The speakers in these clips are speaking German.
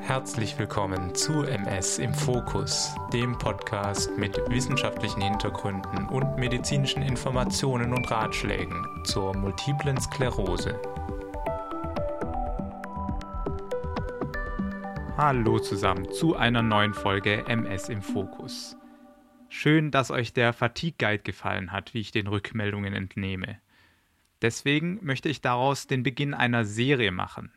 Herzlich willkommen zu MS im Fokus, dem Podcast mit wissenschaftlichen Hintergründen und medizinischen Informationen und Ratschlägen zur multiplen Sklerose. Hallo zusammen zu einer neuen Folge MS im Fokus. Schön, dass euch der Fatigue Guide gefallen hat, wie ich den Rückmeldungen entnehme. Deswegen möchte ich daraus den Beginn einer Serie machen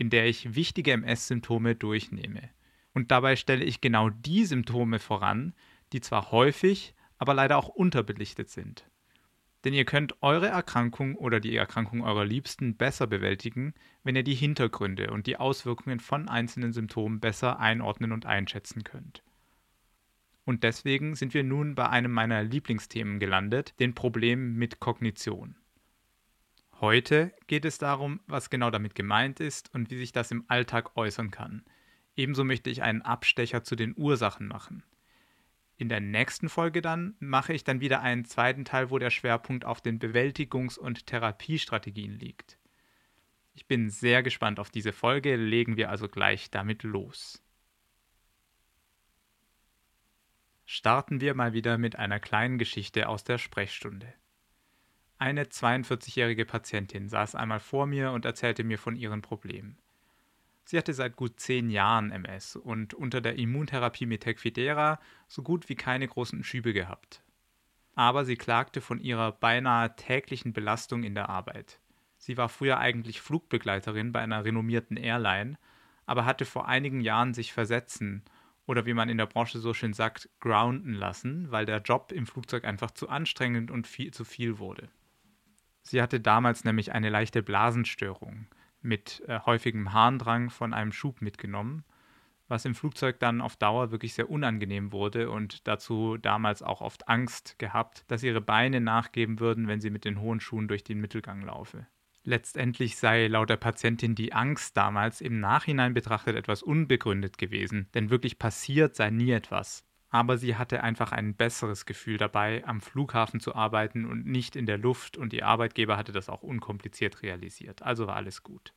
in der ich wichtige MS-Symptome durchnehme. Und dabei stelle ich genau die Symptome voran, die zwar häufig, aber leider auch unterbelichtet sind. Denn ihr könnt eure Erkrankung oder die Erkrankung eurer Liebsten besser bewältigen, wenn ihr die Hintergründe und die Auswirkungen von einzelnen Symptomen besser einordnen und einschätzen könnt. Und deswegen sind wir nun bei einem meiner Lieblingsthemen gelandet, den Problemen mit Kognition. Heute geht es darum, was genau damit gemeint ist und wie sich das im Alltag äußern kann. Ebenso möchte ich einen Abstecher zu den Ursachen machen. In der nächsten Folge dann mache ich dann wieder einen zweiten Teil, wo der Schwerpunkt auf den Bewältigungs- und Therapiestrategien liegt. Ich bin sehr gespannt auf diese Folge, legen wir also gleich damit los. Starten wir mal wieder mit einer kleinen Geschichte aus der Sprechstunde. Eine 42-jährige Patientin saß einmal vor mir und erzählte mir von ihren Problemen. Sie hatte seit gut zehn Jahren MS und unter der Immuntherapie mit Tecfidera so gut wie keine großen Schübe gehabt. Aber sie klagte von ihrer beinahe täglichen Belastung in der Arbeit. Sie war früher eigentlich Flugbegleiterin bei einer renommierten Airline, aber hatte vor einigen Jahren sich versetzen oder wie man in der Branche so schön sagt, grounden lassen, weil der Job im Flugzeug einfach zu anstrengend und viel zu viel wurde. Sie hatte damals nämlich eine leichte Blasenstörung mit äh, häufigem Harndrang von einem Schub mitgenommen, was im Flugzeug dann auf Dauer wirklich sehr unangenehm wurde und dazu damals auch oft Angst gehabt, dass ihre Beine nachgeben würden, wenn sie mit den hohen Schuhen durch den Mittelgang laufe. Letztendlich sei laut der Patientin die Angst damals im Nachhinein betrachtet etwas unbegründet gewesen, denn wirklich passiert sei nie etwas aber sie hatte einfach ein besseres Gefühl dabei, am Flughafen zu arbeiten und nicht in der Luft und ihr Arbeitgeber hatte das auch unkompliziert realisiert, also war alles gut.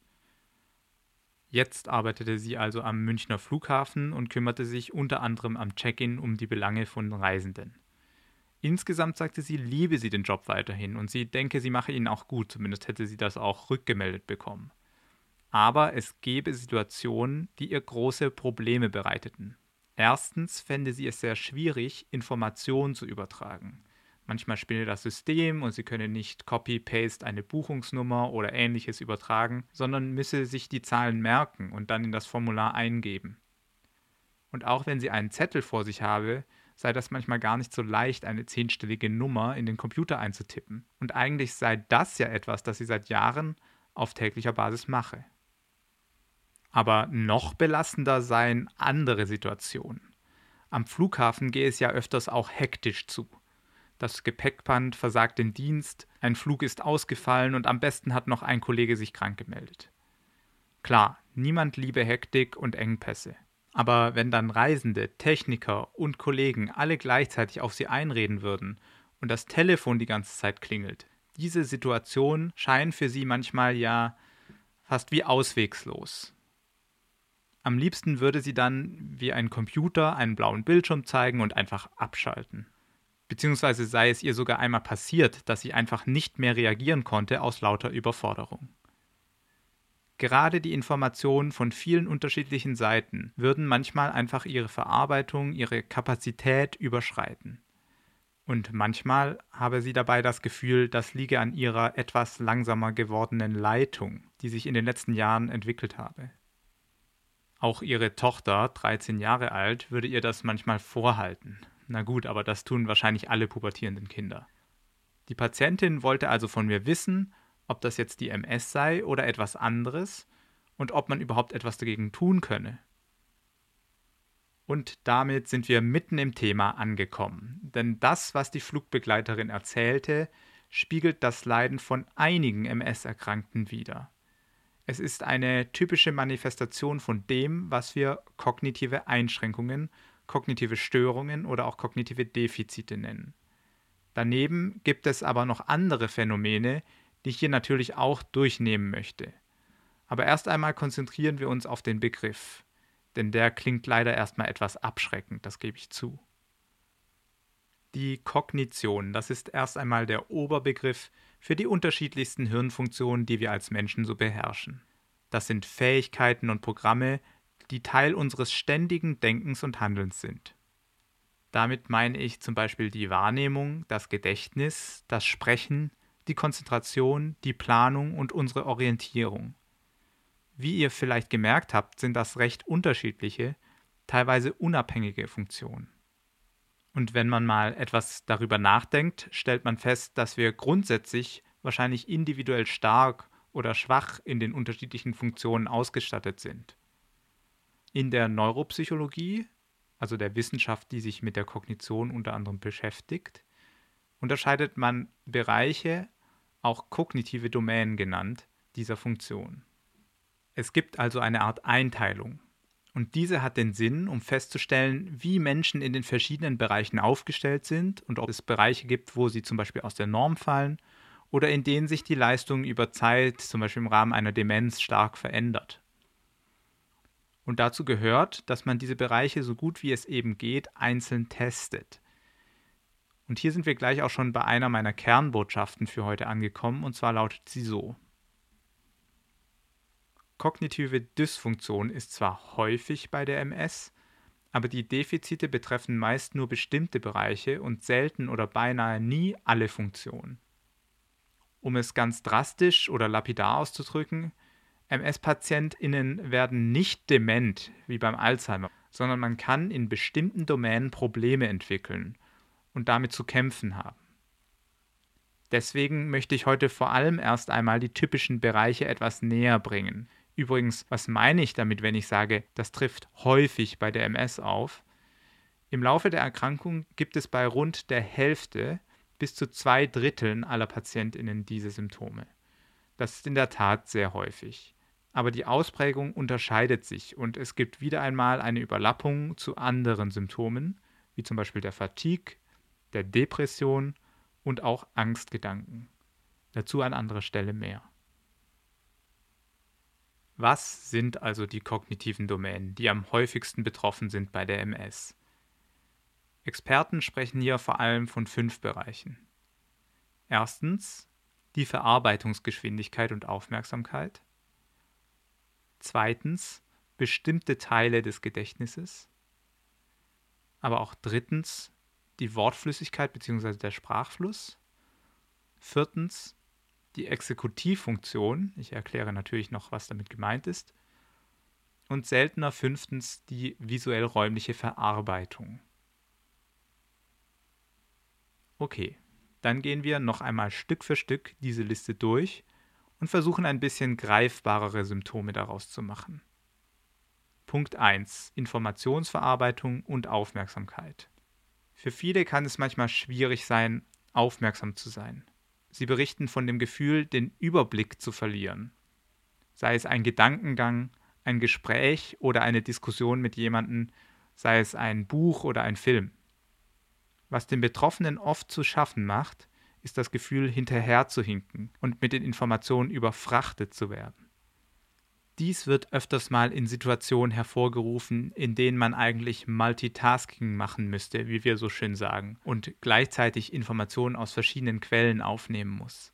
Jetzt arbeitete sie also am Münchner Flughafen und kümmerte sich unter anderem am Check-in um die Belange von Reisenden. Insgesamt sagte sie, liebe sie den Job weiterhin und sie denke, sie mache ihn auch gut, zumindest hätte sie das auch rückgemeldet bekommen. Aber es gäbe Situationen, die ihr große Probleme bereiteten. Erstens fände sie es sehr schwierig, Informationen zu übertragen. Manchmal spinne das System und sie könne nicht Copy-Paste eine Buchungsnummer oder ähnliches übertragen, sondern müsse sich die Zahlen merken und dann in das Formular eingeben. Und auch wenn sie einen Zettel vor sich habe, sei das manchmal gar nicht so leicht, eine zehnstellige Nummer in den Computer einzutippen. Und eigentlich sei das ja etwas, das sie seit Jahren auf täglicher Basis mache. Aber noch belastender seien andere Situationen. Am Flughafen gehe es ja öfters auch hektisch zu. Das Gepäckband versagt den Dienst, ein Flug ist ausgefallen und am besten hat noch ein Kollege sich krank gemeldet. Klar, niemand liebe Hektik und Engpässe. Aber wenn dann Reisende, Techniker und Kollegen alle gleichzeitig auf sie einreden würden und das Telefon die ganze Zeit klingelt, diese Situation scheint für sie manchmal ja fast wie auswegslos. Am liebsten würde sie dann wie ein Computer einen blauen Bildschirm zeigen und einfach abschalten. Beziehungsweise sei es ihr sogar einmal passiert, dass sie einfach nicht mehr reagieren konnte aus lauter Überforderung. Gerade die Informationen von vielen unterschiedlichen Seiten würden manchmal einfach ihre Verarbeitung, ihre Kapazität überschreiten. Und manchmal habe sie dabei das Gefühl, das liege an ihrer etwas langsamer gewordenen Leitung, die sich in den letzten Jahren entwickelt habe. Auch ihre Tochter, 13 Jahre alt, würde ihr das manchmal vorhalten. Na gut, aber das tun wahrscheinlich alle pubertierenden Kinder. Die Patientin wollte also von mir wissen, ob das jetzt die MS sei oder etwas anderes und ob man überhaupt etwas dagegen tun könne. Und damit sind wir mitten im Thema angekommen. Denn das, was die Flugbegleiterin erzählte, spiegelt das Leiden von einigen MS-Erkrankten wider. Es ist eine typische Manifestation von dem, was wir kognitive Einschränkungen, kognitive Störungen oder auch kognitive Defizite nennen. Daneben gibt es aber noch andere Phänomene, die ich hier natürlich auch durchnehmen möchte. Aber erst einmal konzentrieren wir uns auf den Begriff, denn der klingt leider erstmal etwas abschreckend, das gebe ich zu. Die Kognition, das ist erst einmal der Oberbegriff für die unterschiedlichsten Hirnfunktionen, die wir als Menschen so beherrschen. Das sind Fähigkeiten und Programme, die Teil unseres ständigen Denkens und Handelns sind. Damit meine ich zum Beispiel die Wahrnehmung, das Gedächtnis, das Sprechen, die Konzentration, die Planung und unsere Orientierung. Wie ihr vielleicht gemerkt habt, sind das recht unterschiedliche, teilweise unabhängige Funktionen. Und wenn man mal etwas darüber nachdenkt, stellt man fest, dass wir grundsätzlich wahrscheinlich individuell stark oder schwach in den unterschiedlichen Funktionen ausgestattet sind. In der Neuropsychologie, also der Wissenschaft, die sich mit der Kognition unter anderem beschäftigt, unterscheidet man Bereiche, auch kognitive Domänen genannt, dieser Funktion. Es gibt also eine Art Einteilung. Und diese hat den Sinn, um festzustellen, wie Menschen in den verschiedenen Bereichen aufgestellt sind und ob es Bereiche gibt, wo sie zum Beispiel aus der Norm fallen oder in denen sich die Leistung über Zeit, zum Beispiel im Rahmen einer Demenz, stark verändert. Und dazu gehört, dass man diese Bereiche so gut wie es eben geht einzeln testet. Und hier sind wir gleich auch schon bei einer meiner Kernbotschaften für heute angekommen, und zwar lautet sie so. Kognitive Dysfunktion ist zwar häufig bei der MS, aber die Defizite betreffen meist nur bestimmte Bereiche und selten oder beinahe nie alle Funktionen. Um es ganz drastisch oder lapidar auszudrücken, MS-PatientInnen werden nicht dement wie beim Alzheimer, sondern man kann in bestimmten Domänen Probleme entwickeln und damit zu kämpfen haben. Deswegen möchte ich heute vor allem erst einmal die typischen Bereiche etwas näher bringen. Übrigens, was meine ich damit, wenn ich sage, das trifft häufig bei der MS auf? Im Laufe der Erkrankung gibt es bei rund der Hälfte bis zu zwei Dritteln aller PatientInnen diese Symptome. Das ist in der Tat sehr häufig. Aber die Ausprägung unterscheidet sich und es gibt wieder einmal eine Überlappung zu anderen Symptomen, wie zum Beispiel der Fatigue, der Depression und auch Angstgedanken. Dazu an anderer Stelle mehr. Was sind also die kognitiven Domänen, die am häufigsten betroffen sind bei der MS? Experten sprechen hier vor allem von fünf Bereichen. Erstens die Verarbeitungsgeschwindigkeit und Aufmerksamkeit. Zweitens bestimmte Teile des Gedächtnisses. Aber auch drittens die Wortflüssigkeit bzw. der Sprachfluss. Viertens die Exekutivfunktion. Ich erkläre natürlich noch, was damit gemeint ist. Und seltener fünftens die visuell-räumliche Verarbeitung. Okay, dann gehen wir noch einmal Stück für Stück diese Liste durch und versuchen ein bisschen greifbarere Symptome daraus zu machen. Punkt 1. Informationsverarbeitung und Aufmerksamkeit. Für viele kann es manchmal schwierig sein, aufmerksam zu sein. Sie berichten von dem Gefühl, den Überblick zu verlieren. Sei es ein Gedankengang, ein Gespräch oder eine Diskussion mit jemandem, sei es ein Buch oder ein Film. Was den Betroffenen oft zu schaffen macht, ist das Gefühl, hinterherzuhinken und mit den Informationen überfrachtet zu werden. Dies wird öfters mal in Situationen hervorgerufen, in denen man eigentlich Multitasking machen müsste, wie wir so schön sagen, und gleichzeitig Informationen aus verschiedenen Quellen aufnehmen muss.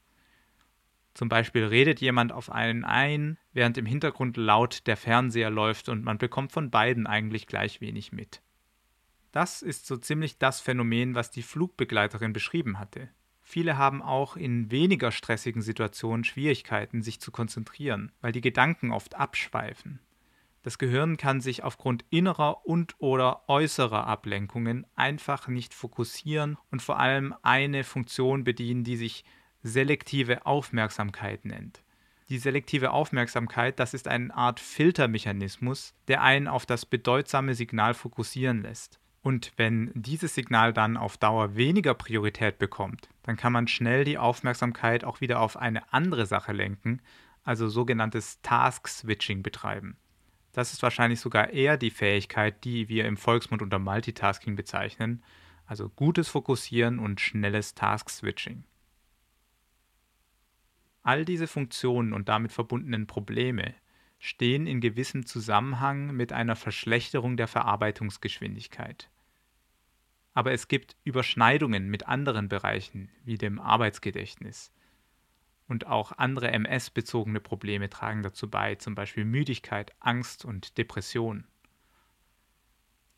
Zum Beispiel redet jemand auf einen ein, während im Hintergrund laut der Fernseher läuft und man bekommt von beiden eigentlich gleich wenig mit. Das ist so ziemlich das Phänomen, was die Flugbegleiterin beschrieben hatte. Viele haben auch in weniger stressigen Situationen Schwierigkeiten, sich zu konzentrieren, weil die Gedanken oft abschweifen. Das Gehirn kann sich aufgrund innerer und/oder äußerer Ablenkungen einfach nicht fokussieren und vor allem eine Funktion bedienen, die sich selektive Aufmerksamkeit nennt. Die selektive Aufmerksamkeit, das ist eine Art Filtermechanismus, der einen auf das bedeutsame Signal fokussieren lässt. Und wenn dieses Signal dann auf Dauer weniger Priorität bekommt, dann kann man schnell die Aufmerksamkeit auch wieder auf eine andere Sache lenken, also sogenanntes Task-Switching betreiben. Das ist wahrscheinlich sogar eher die Fähigkeit, die wir im Volksmund unter Multitasking bezeichnen, also gutes Fokussieren und schnelles Task-Switching. All diese Funktionen und damit verbundenen Probleme stehen in gewissem Zusammenhang mit einer Verschlechterung der Verarbeitungsgeschwindigkeit. Aber es gibt Überschneidungen mit anderen Bereichen, wie dem Arbeitsgedächtnis. Und auch andere MS-bezogene Probleme tragen dazu bei, zum Beispiel Müdigkeit, Angst und Depression.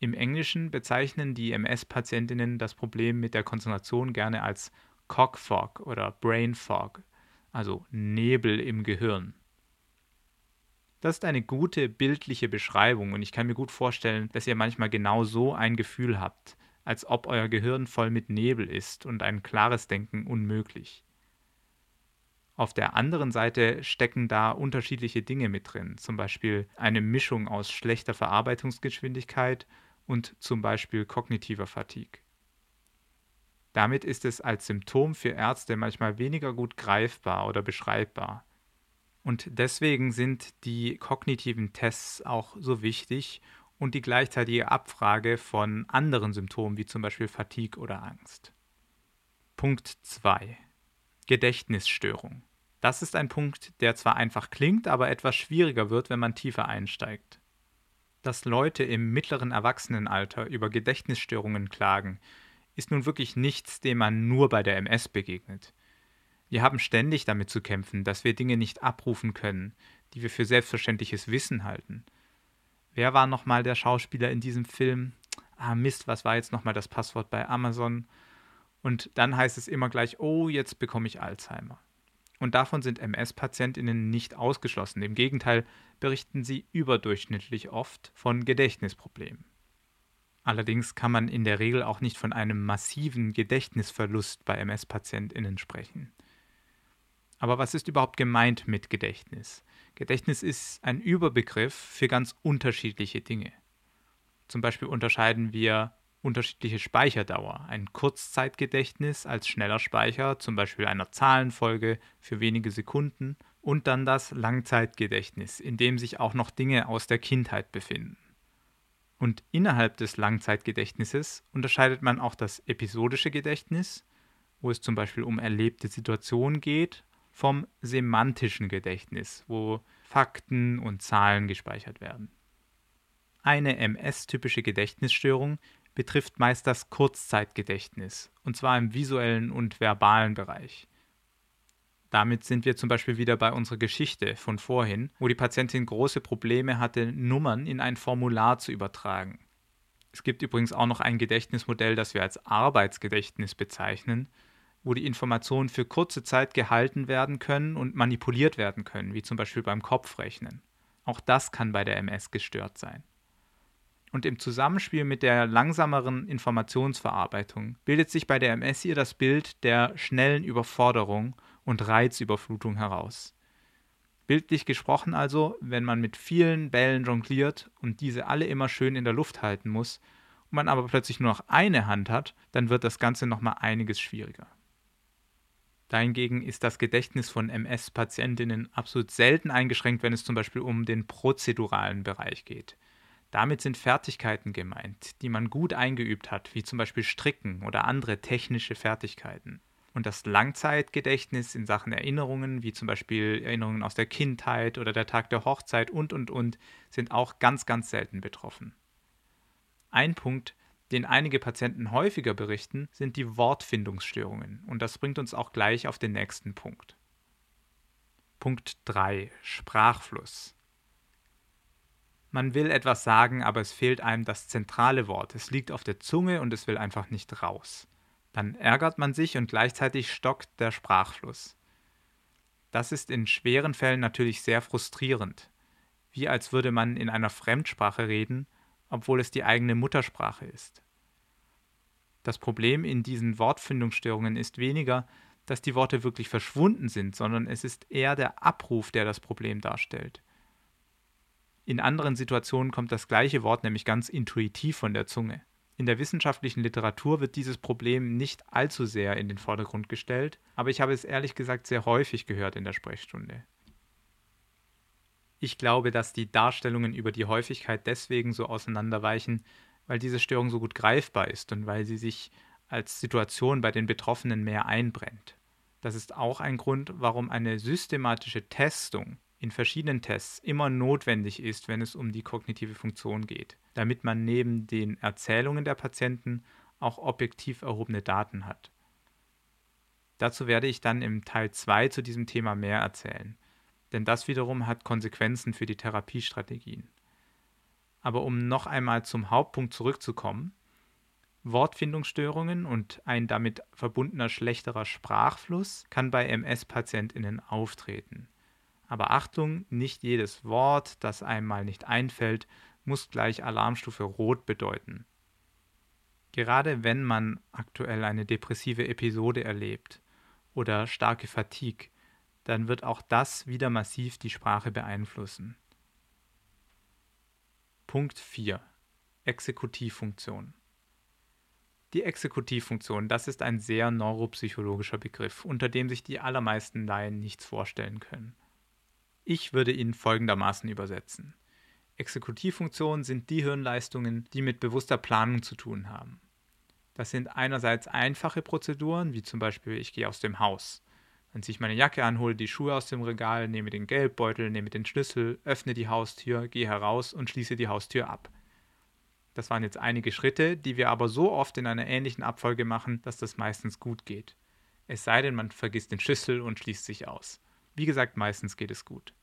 Im Englischen bezeichnen die MS-Patientinnen das Problem mit der Konzentration gerne als Cog Fog oder Brain Fog, also Nebel im Gehirn. Das ist eine gute bildliche Beschreibung und ich kann mir gut vorstellen, dass ihr manchmal genau so ein Gefühl habt, als ob euer Gehirn voll mit Nebel ist und ein klares Denken unmöglich. Auf der anderen Seite stecken da unterschiedliche Dinge mit drin, zum Beispiel eine Mischung aus schlechter Verarbeitungsgeschwindigkeit und zum Beispiel kognitiver Fatigue. Damit ist es als Symptom für Ärzte manchmal weniger gut greifbar oder beschreibbar. Und deswegen sind die kognitiven Tests auch so wichtig und die gleichzeitige Abfrage von anderen Symptomen wie zum Beispiel Fatigue oder Angst. Punkt 2. Gedächtnisstörung. Das ist ein Punkt, der zwar einfach klingt, aber etwas schwieriger wird, wenn man tiefer einsteigt. Dass Leute im mittleren Erwachsenenalter über Gedächtnisstörungen klagen, ist nun wirklich nichts, dem man nur bei der MS begegnet. Wir haben ständig damit zu kämpfen, dass wir Dinge nicht abrufen können, die wir für selbstverständliches Wissen halten. Wer war nochmal der Schauspieler in diesem Film? Ah, Mist, was war jetzt nochmal das Passwort bei Amazon? Und dann heißt es immer gleich, oh, jetzt bekomme ich Alzheimer. Und davon sind MS-PatientInnen nicht ausgeschlossen. Im Gegenteil berichten sie überdurchschnittlich oft von Gedächtnisproblemen. Allerdings kann man in der Regel auch nicht von einem massiven Gedächtnisverlust bei MS-PatientInnen sprechen. Aber was ist überhaupt gemeint mit Gedächtnis? Gedächtnis ist ein Überbegriff für ganz unterschiedliche Dinge. Zum Beispiel unterscheiden wir unterschiedliche Speicherdauer. Ein Kurzzeitgedächtnis als schneller Speicher, zum Beispiel einer Zahlenfolge für wenige Sekunden, und dann das Langzeitgedächtnis, in dem sich auch noch Dinge aus der Kindheit befinden. Und innerhalb des Langzeitgedächtnisses unterscheidet man auch das episodische Gedächtnis, wo es zum Beispiel um erlebte Situationen geht, vom semantischen Gedächtnis, wo Fakten und Zahlen gespeichert werden. Eine MS-typische Gedächtnisstörung betrifft meist das Kurzzeitgedächtnis, und zwar im visuellen und verbalen Bereich. Damit sind wir zum Beispiel wieder bei unserer Geschichte von vorhin, wo die Patientin große Probleme hatte, Nummern in ein Formular zu übertragen. Es gibt übrigens auch noch ein Gedächtnismodell, das wir als Arbeitsgedächtnis bezeichnen, wo die Informationen für kurze Zeit gehalten werden können und manipuliert werden können, wie zum Beispiel beim Kopfrechnen. Auch das kann bei der MS gestört sein. Und im Zusammenspiel mit der langsameren Informationsverarbeitung bildet sich bei der MS hier das Bild der schnellen Überforderung und Reizüberflutung heraus. Bildlich gesprochen also, wenn man mit vielen Bällen jongliert und diese alle immer schön in der Luft halten muss, und man aber plötzlich nur noch eine Hand hat, dann wird das Ganze nochmal einiges schwieriger. Dahingegen ist das Gedächtnis von MS-Patientinnen absolut selten eingeschränkt, wenn es zum Beispiel um den prozeduralen Bereich geht. Damit sind Fertigkeiten gemeint, die man gut eingeübt hat, wie zum Beispiel Stricken oder andere technische Fertigkeiten. Und das Langzeitgedächtnis in Sachen Erinnerungen, wie zum Beispiel Erinnerungen aus der Kindheit oder der Tag der Hochzeit und, und, und, sind auch ganz, ganz selten betroffen. Ein Punkt, den einige Patienten häufiger berichten, sind die Wortfindungsstörungen. Und das bringt uns auch gleich auf den nächsten Punkt. Punkt 3. Sprachfluss. Man will etwas sagen, aber es fehlt einem das zentrale Wort. Es liegt auf der Zunge und es will einfach nicht raus. Dann ärgert man sich und gleichzeitig stockt der Sprachfluss. Das ist in schweren Fällen natürlich sehr frustrierend. Wie als würde man in einer Fremdsprache reden, obwohl es die eigene Muttersprache ist. Das Problem in diesen Wortfindungsstörungen ist weniger, dass die Worte wirklich verschwunden sind, sondern es ist eher der Abruf, der das Problem darstellt. In anderen Situationen kommt das gleiche Wort nämlich ganz intuitiv von der Zunge. In der wissenschaftlichen Literatur wird dieses Problem nicht allzu sehr in den Vordergrund gestellt, aber ich habe es ehrlich gesagt sehr häufig gehört in der Sprechstunde. Ich glaube, dass die Darstellungen über die Häufigkeit deswegen so auseinanderweichen, weil diese Störung so gut greifbar ist und weil sie sich als Situation bei den Betroffenen mehr einbrennt. Das ist auch ein Grund, warum eine systematische Testung in verschiedenen Tests immer notwendig ist, wenn es um die kognitive Funktion geht, damit man neben den Erzählungen der Patienten auch objektiv erhobene Daten hat. Dazu werde ich dann im Teil 2 zu diesem Thema mehr erzählen, denn das wiederum hat Konsequenzen für die Therapiestrategien. Aber um noch einmal zum Hauptpunkt zurückzukommen, Wortfindungsstörungen und ein damit verbundener schlechterer Sprachfluss kann bei MS-PatientInnen auftreten. Aber Achtung, nicht jedes Wort, das einem mal nicht einfällt, muss gleich Alarmstufe Rot bedeuten. Gerade wenn man aktuell eine depressive Episode erlebt oder starke Fatigue, dann wird auch das wieder massiv die Sprache beeinflussen. Punkt 4. Exekutivfunktion. Die Exekutivfunktion, das ist ein sehr neuropsychologischer Begriff, unter dem sich die allermeisten Laien nichts vorstellen können. Ich würde ihn folgendermaßen übersetzen. Exekutivfunktionen sind die Hirnleistungen, die mit bewusster Planung zu tun haben. Das sind einerseits einfache Prozeduren, wie zum Beispiel ich gehe aus dem Haus. Dann ziehe ich meine Jacke an, hole die Schuhe aus dem Regal, nehme den Geldbeutel, nehme den Schlüssel, öffne die Haustür, gehe heraus und schließe die Haustür ab. Das waren jetzt einige Schritte, die wir aber so oft in einer ähnlichen Abfolge machen, dass das meistens gut geht. Es sei denn, man vergisst den Schlüssel und schließt sich aus. Wie gesagt, meistens geht es gut.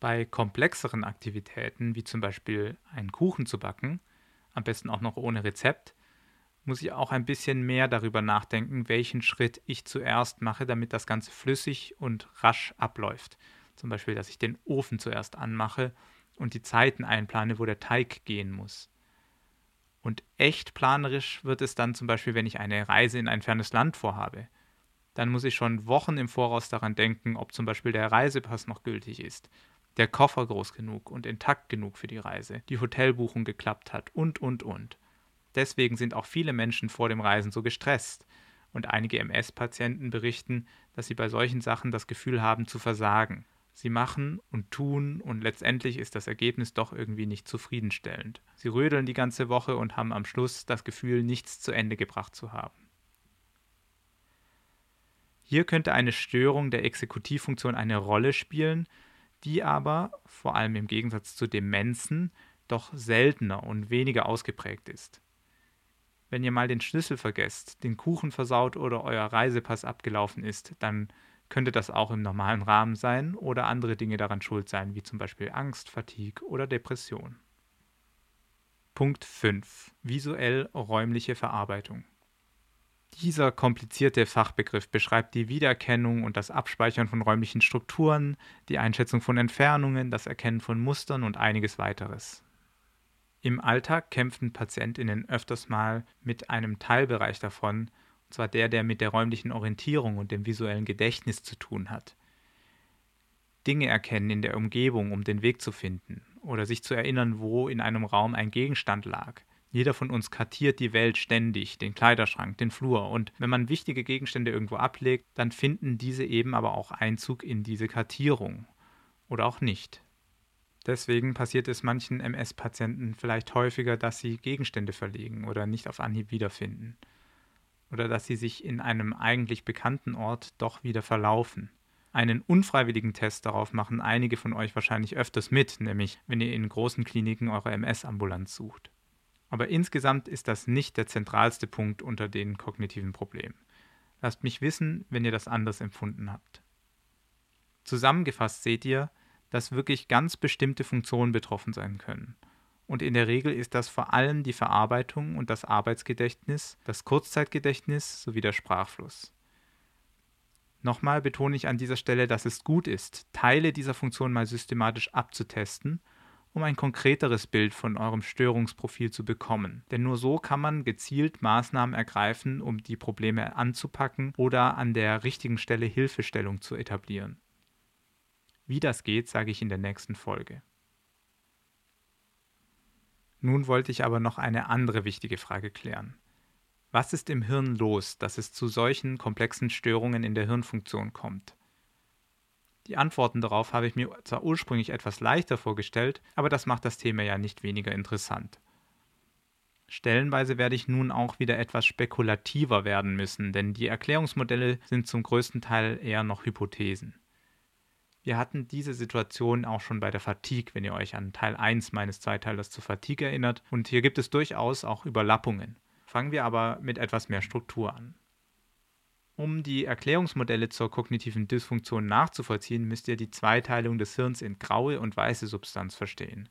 Bei komplexeren Aktivitäten, wie zum Beispiel einen Kuchen zu backen, am besten auch noch ohne Rezept, muss ich auch ein bisschen mehr darüber nachdenken, welchen Schritt ich zuerst mache, damit das Ganze flüssig und rasch abläuft. Zum Beispiel, dass ich den Ofen zuerst anmache und die Zeiten einplane, wo der Teig gehen muss. Und echt planerisch wird es dann zum Beispiel, wenn ich eine Reise in ein fernes Land vorhabe. Dann muss ich schon Wochen im Voraus daran denken, ob zum Beispiel der Reisepass noch gültig ist, der Koffer groß genug und intakt genug für die Reise, die Hotelbuchung geklappt hat und, und, und. Deswegen sind auch viele Menschen vor dem Reisen so gestresst. Und einige MS-Patienten berichten, dass sie bei solchen Sachen das Gefühl haben zu versagen. Sie machen und tun und letztendlich ist das Ergebnis doch irgendwie nicht zufriedenstellend. Sie rödeln die ganze Woche und haben am Schluss das Gefühl, nichts zu Ende gebracht zu haben. Hier könnte eine Störung der Exekutivfunktion eine Rolle spielen, die aber, vor allem im Gegensatz zu Demenzen, doch seltener und weniger ausgeprägt ist. Wenn ihr mal den Schlüssel vergesst, den Kuchen versaut oder euer Reisepass abgelaufen ist, dann könnte das auch im normalen Rahmen sein oder andere Dinge daran schuld sein, wie zum Beispiel Angst, Fatigue oder Depression. Punkt 5. Visuell-räumliche Verarbeitung. Dieser komplizierte Fachbegriff beschreibt die Wiedererkennung und das Abspeichern von räumlichen Strukturen, die Einschätzung von Entfernungen, das Erkennen von Mustern und einiges weiteres. Im Alltag kämpfen PatientInnen öfters mal mit einem Teilbereich davon, und zwar der, der mit der räumlichen Orientierung und dem visuellen Gedächtnis zu tun hat. Dinge erkennen in der Umgebung, um den Weg zu finden, oder sich zu erinnern, wo in einem Raum ein Gegenstand lag. Jeder von uns kartiert die Welt ständig, den Kleiderschrank, den Flur, und wenn man wichtige Gegenstände irgendwo ablegt, dann finden diese eben aber auch Einzug in diese Kartierung. Oder auch nicht. Deswegen passiert es manchen MS-Patienten vielleicht häufiger, dass sie Gegenstände verlegen oder nicht auf Anhieb wiederfinden. Oder dass sie sich in einem eigentlich bekannten Ort doch wieder verlaufen. Einen unfreiwilligen Test darauf machen einige von euch wahrscheinlich öfters mit, nämlich wenn ihr in großen Kliniken eure MS-Ambulanz sucht. Aber insgesamt ist das nicht der zentralste Punkt unter den kognitiven Problemen. Lasst mich wissen, wenn ihr das anders empfunden habt. Zusammengefasst seht ihr, dass wirklich ganz bestimmte Funktionen betroffen sein können. Und in der Regel ist das vor allem die Verarbeitung und das Arbeitsgedächtnis, das Kurzzeitgedächtnis sowie der Sprachfluss. Nochmal betone ich an dieser Stelle, dass es gut ist, Teile dieser Funktion mal systematisch abzutesten, um ein konkreteres Bild von eurem Störungsprofil zu bekommen. Denn nur so kann man gezielt Maßnahmen ergreifen, um die Probleme anzupacken oder an der richtigen Stelle Hilfestellung zu etablieren. Wie das geht, sage ich in der nächsten Folge. Nun wollte ich aber noch eine andere wichtige Frage klären. Was ist im Hirn los, dass es zu solchen komplexen Störungen in der Hirnfunktion kommt? Die Antworten darauf habe ich mir zwar ursprünglich etwas leichter vorgestellt, aber das macht das Thema ja nicht weniger interessant. Stellenweise werde ich nun auch wieder etwas spekulativer werden müssen, denn die Erklärungsmodelle sind zum größten Teil eher noch Hypothesen. Wir hatten diese Situation auch schon bei der Fatigue, wenn ihr euch an Teil 1 meines Zweiteilers zur Fatigue erinnert, und hier gibt es durchaus auch Überlappungen. Fangen wir aber mit etwas mehr Struktur an. Um die Erklärungsmodelle zur kognitiven Dysfunktion nachzuvollziehen, müsst ihr die Zweiteilung des Hirns in graue und weiße Substanz verstehen.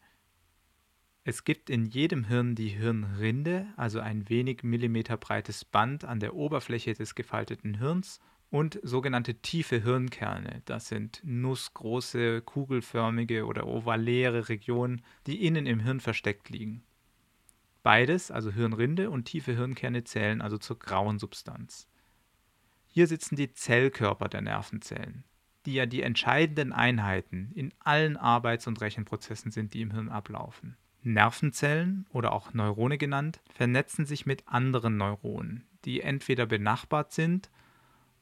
Es gibt in jedem Hirn die Hirnrinde, also ein wenig Millimeter breites Band an der Oberfläche des gefalteten Hirns, und sogenannte tiefe Hirnkerne. Das sind nussgroße, kugelförmige oder ovaläre Regionen, die innen im Hirn versteckt liegen. Beides, also Hirnrinde und tiefe Hirnkerne, zählen also zur grauen Substanz. Hier sitzen die Zellkörper der Nervenzellen, die ja die entscheidenden Einheiten in allen Arbeits- und Rechenprozessen sind, die im Hirn ablaufen. Nervenzellen oder auch Neurone genannt, vernetzen sich mit anderen Neuronen, die entweder benachbart sind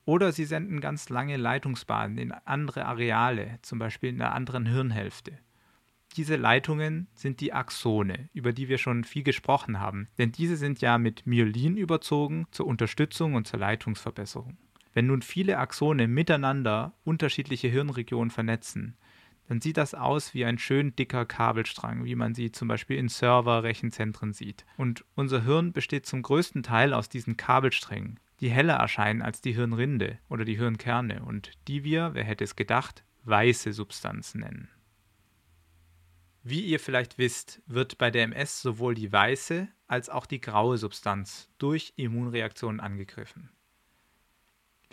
oder sie senden ganz lange Leitungsbahnen in andere Areale, zum Beispiel in einer anderen Hirnhälfte. Diese Leitungen sind die Axone, über die wir schon viel gesprochen haben, denn diese sind ja mit Myelin überzogen zur Unterstützung und zur Leitungsverbesserung. Wenn nun viele Axone miteinander unterschiedliche Hirnregionen vernetzen, dann sieht das aus wie ein schön dicker Kabelstrang, wie man sie zum Beispiel in Server-Rechenzentren sieht. Und unser Hirn besteht zum größten Teil aus diesen Kabelsträngen, die heller erscheinen als die Hirnrinde oder die Hirnkerne und die wir, wer hätte es gedacht, weiße Substanzen nennen. Wie ihr vielleicht wisst, wird bei der MS sowohl die weiße als auch die graue Substanz durch Immunreaktionen angegriffen.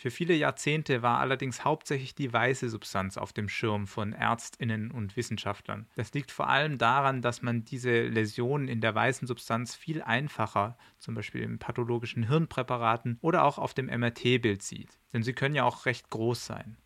Für viele Jahrzehnte war allerdings hauptsächlich die weiße Substanz auf dem Schirm von Ärztinnen und Wissenschaftlern. Das liegt vor allem daran, dass man diese Läsionen in der weißen Substanz viel einfacher, zum Beispiel in pathologischen Hirnpräparaten oder auch auf dem MRT-Bild sieht. Denn sie können ja auch recht groß sein.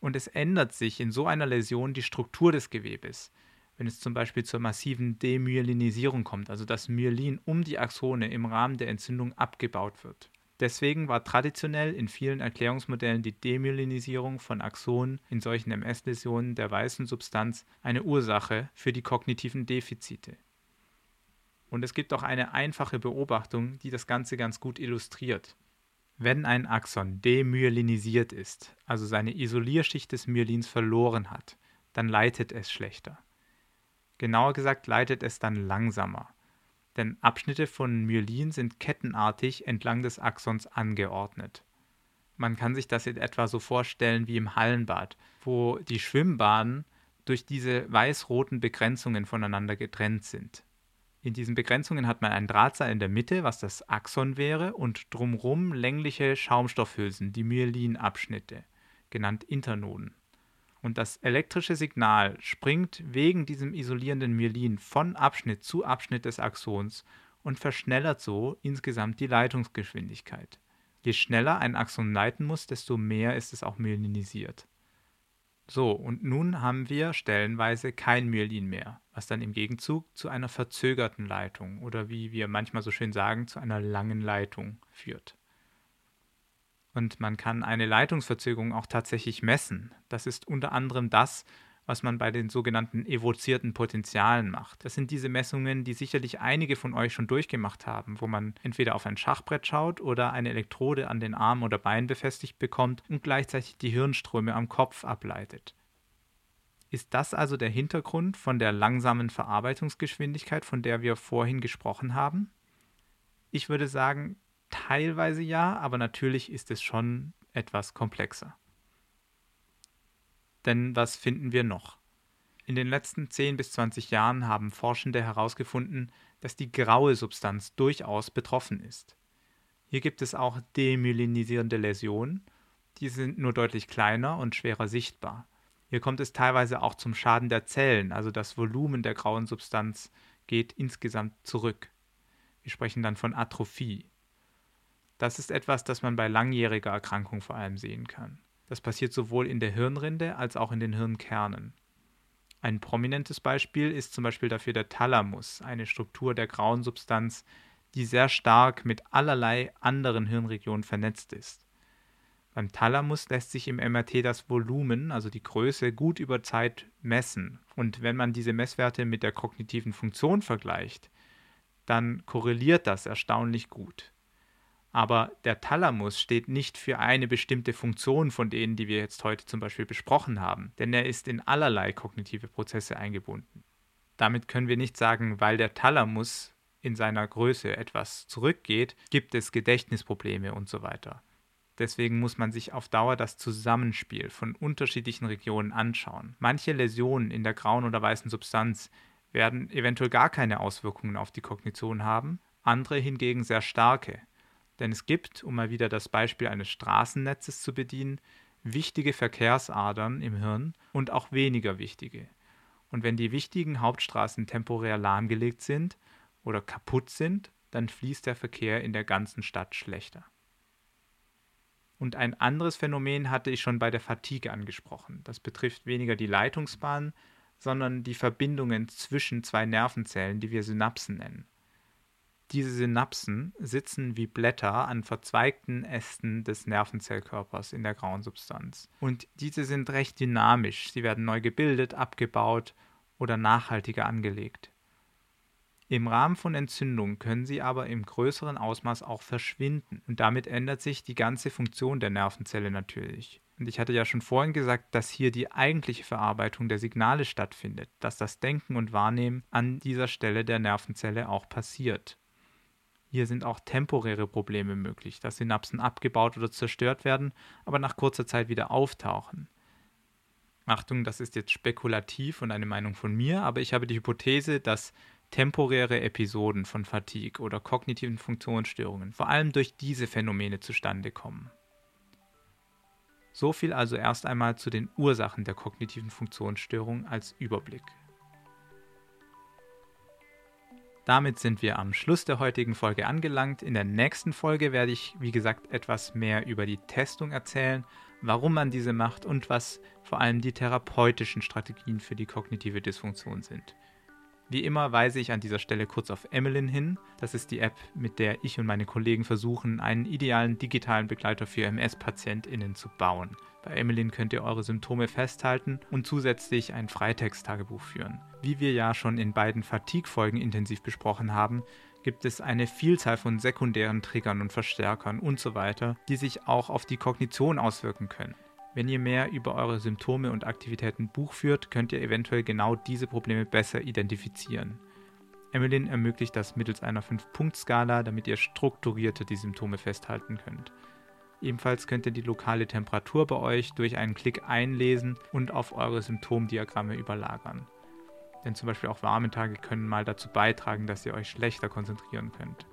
Und es ändert sich in so einer Läsion die Struktur des Gewebes wenn es zum Beispiel zur massiven Demyelinisierung kommt, also dass Myelin um die Axone im Rahmen der Entzündung abgebaut wird. Deswegen war traditionell in vielen Erklärungsmodellen die Demyelinisierung von Axonen in solchen MS-Läsionen der weißen Substanz eine Ursache für die kognitiven Defizite. Und es gibt auch eine einfache Beobachtung, die das Ganze ganz gut illustriert. Wenn ein Axon demyelinisiert ist, also seine Isolierschicht des Myelins verloren hat, dann leitet es schlechter. Genauer gesagt leitet es dann langsamer denn Abschnitte von Myelin sind kettenartig entlang des Axons angeordnet. Man kann sich das in etwa so vorstellen wie im Hallenbad, wo die Schwimmbahnen durch diese weiß-roten Begrenzungen voneinander getrennt sind. In diesen Begrenzungen hat man ein Drahtseil in der Mitte, was das Axon wäre, und drumherum längliche Schaumstoffhülsen, die Myelinabschnitte, genannt Internoden. Und das elektrische Signal springt wegen diesem isolierenden Myelin von Abschnitt zu Abschnitt des Axons und verschnellert so insgesamt die Leitungsgeschwindigkeit. Je schneller ein Axon leiten muss, desto mehr ist es auch myelinisiert. So, und nun haben wir stellenweise kein Myelin mehr, was dann im Gegenzug zu einer verzögerten Leitung oder wie wir manchmal so schön sagen, zu einer langen Leitung führt. Und man kann eine Leitungsverzögerung auch tatsächlich messen. Das ist unter anderem das, was man bei den sogenannten evozierten Potentialen macht. Das sind diese Messungen, die sicherlich einige von euch schon durchgemacht haben, wo man entweder auf ein Schachbrett schaut oder eine Elektrode an den Arm oder Bein befestigt bekommt und gleichzeitig die Hirnströme am Kopf ableitet. Ist das also der Hintergrund von der langsamen Verarbeitungsgeschwindigkeit, von der wir vorhin gesprochen haben? Ich würde sagen, Teilweise ja, aber natürlich ist es schon etwas komplexer. Denn was finden wir noch? In den letzten 10 bis 20 Jahren haben Forschende herausgefunden, dass die graue Substanz durchaus betroffen ist. Hier gibt es auch demyelinisierende Läsionen, die sind nur deutlich kleiner und schwerer sichtbar. Hier kommt es teilweise auch zum Schaden der Zellen, also das Volumen der grauen Substanz geht insgesamt zurück. Wir sprechen dann von Atrophie. Das ist etwas, das man bei langjähriger Erkrankung vor allem sehen kann. Das passiert sowohl in der Hirnrinde als auch in den Hirnkernen. Ein prominentes Beispiel ist zum Beispiel dafür der Thalamus, eine Struktur der grauen Substanz, die sehr stark mit allerlei anderen Hirnregionen vernetzt ist. Beim Thalamus lässt sich im MRT das Volumen, also die Größe, gut über Zeit messen. Und wenn man diese Messwerte mit der kognitiven Funktion vergleicht, dann korreliert das erstaunlich gut. Aber der Thalamus steht nicht für eine bestimmte Funktion von denen, die wir jetzt heute zum Beispiel besprochen haben, denn er ist in allerlei kognitive Prozesse eingebunden. Damit können wir nicht sagen, weil der Thalamus in seiner Größe etwas zurückgeht, gibt es Gedächtnisprobleme und so weiter. Deswegen muss man sich auf Dauer das Zusammenspiel von unterschiedlichen Regionen anschauen. Manche Läsionen in der grauen oder weißen Substanz werden eventuell gar keine Auswirkungen auf die Kognition haben, andere hingegen sehr starke. Denn es gibt, um mal wieder das Beispiel eines Straßennetzes zu bedienen, wichtige Verkehrsadern im Hirn und auch weniger wichtige. Und wenn die wichtigen Hauptstraßen temporär lahmgelegt sind oder kaputt sind, dann fließt der Verkehr in der ganzen Stadt schlechter. Und ein anderes Phänomen hatte ich schon bei der Fatigue angesprochen. Das betrifft weniger die Leitungsbahn, sondern die Verbindungen zwischen zwei Nervenzellen, die wir Synapsen nennen. Diese Synapsen sitzen wie Blätter an verzweigten Ästen des Nervenzellkörpers in der grauen Substanz. Und diese sind recht dynamisch. Sie werden neu gebildet, abgebaut oder nachhaltiger angelegt. Im Rahmen von Entzündungen können sie aber im größeren Ausmaß auch verschwinden und damit ändert sich die ganze Funktion der Nervenzelle natürlich. Und ich hatte ja schon vorhin gesagt, dass hier die eigentliche Verarbeitung der Signale stattfindet, dass das Denken und Wahrnehmen an dieser Stelle der Nervenzelle auch passiert. Hier sind auch temporäre Probleme möglich, dass Synapsen abgebaut oder zerstört werden, aber nach kurzer Zeit wieder auftauchen. Achtung, das ist jetzt spekulativ und eine Meinung von mir, aber ich habe die Hypothese, dass temporäre Episoden von Fatigue oder kognitiven Funktionsstörungen vor allem durch diese Phänomene zustande kommen. So viel also erst einmal zu den Ursachen der kognitiven Funktionsstörung als Überblick. Damit sind wir am Schluss der heutigen Folge angelangt. In der nächsten Folge werde ich, wie gesagt, etwas mehr über die Testung erzählen, warum man diese macht und was vor allem die therapeutischen Strategien für die kognitive Dysfunktion sind. Wie immer weise ich an dieser Stelle kurz auf Emmeline hin. Das ist die App, mit der ich und meine Kollegen versuchen, einen idealen digitalen Begleiter für MS-PatientInnen zu bauen. Bei Emmeline könnt ihr eure Symptome festhalten und zusätzlich ein Freitext-Tagebuch führen. Wie wir ja schon in beiden Fatigue-Folgen intensiv besprochen haben, gibt es eine Vielzahl von sekundären Triggern und Verstärkern und so weiter, die sich auch auf die Kognition auswirken können. Wenn ihr mehr über eure Symptome und Aktivitäten Buch führt, könnt ihr eventuell genau diese Probleme besser identifizieren. Emmeline ermöglicht das mittels einer 5-Punkt-Skala, damit ihr strukturierter die Symptome festhalten könnt. Ebenfalls könnt ihr die lokale Temperatur bei euch durch einen Klick einlesen und auf eure Symptomdiagramme überlagern. Denn zum Beispiel auch warme Tage können mal dazu beitragen, dass ihr euch schlechter konzentrieren könnt.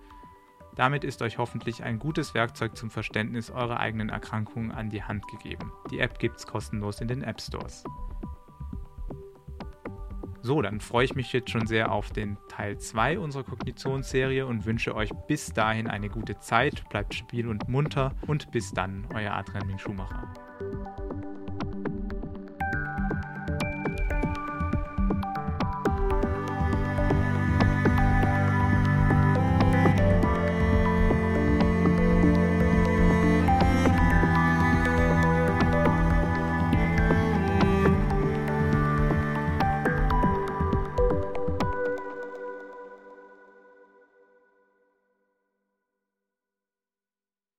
Damit ist euch hoffentlich ein gutes Werkzeug zum Verständnis eurer eigenen Erkrankungen an die Hand gegeben. Die App gibt es kostenlos in den App Stores. So, dann freue ich mich jetzt schon sehr auf den Teil 2 unserer Kognitionsserie und wünsche euch bis dahin eine gute Zeit, bleibt stabil und munter und bis dann, euer Adrian Ming Schumacher.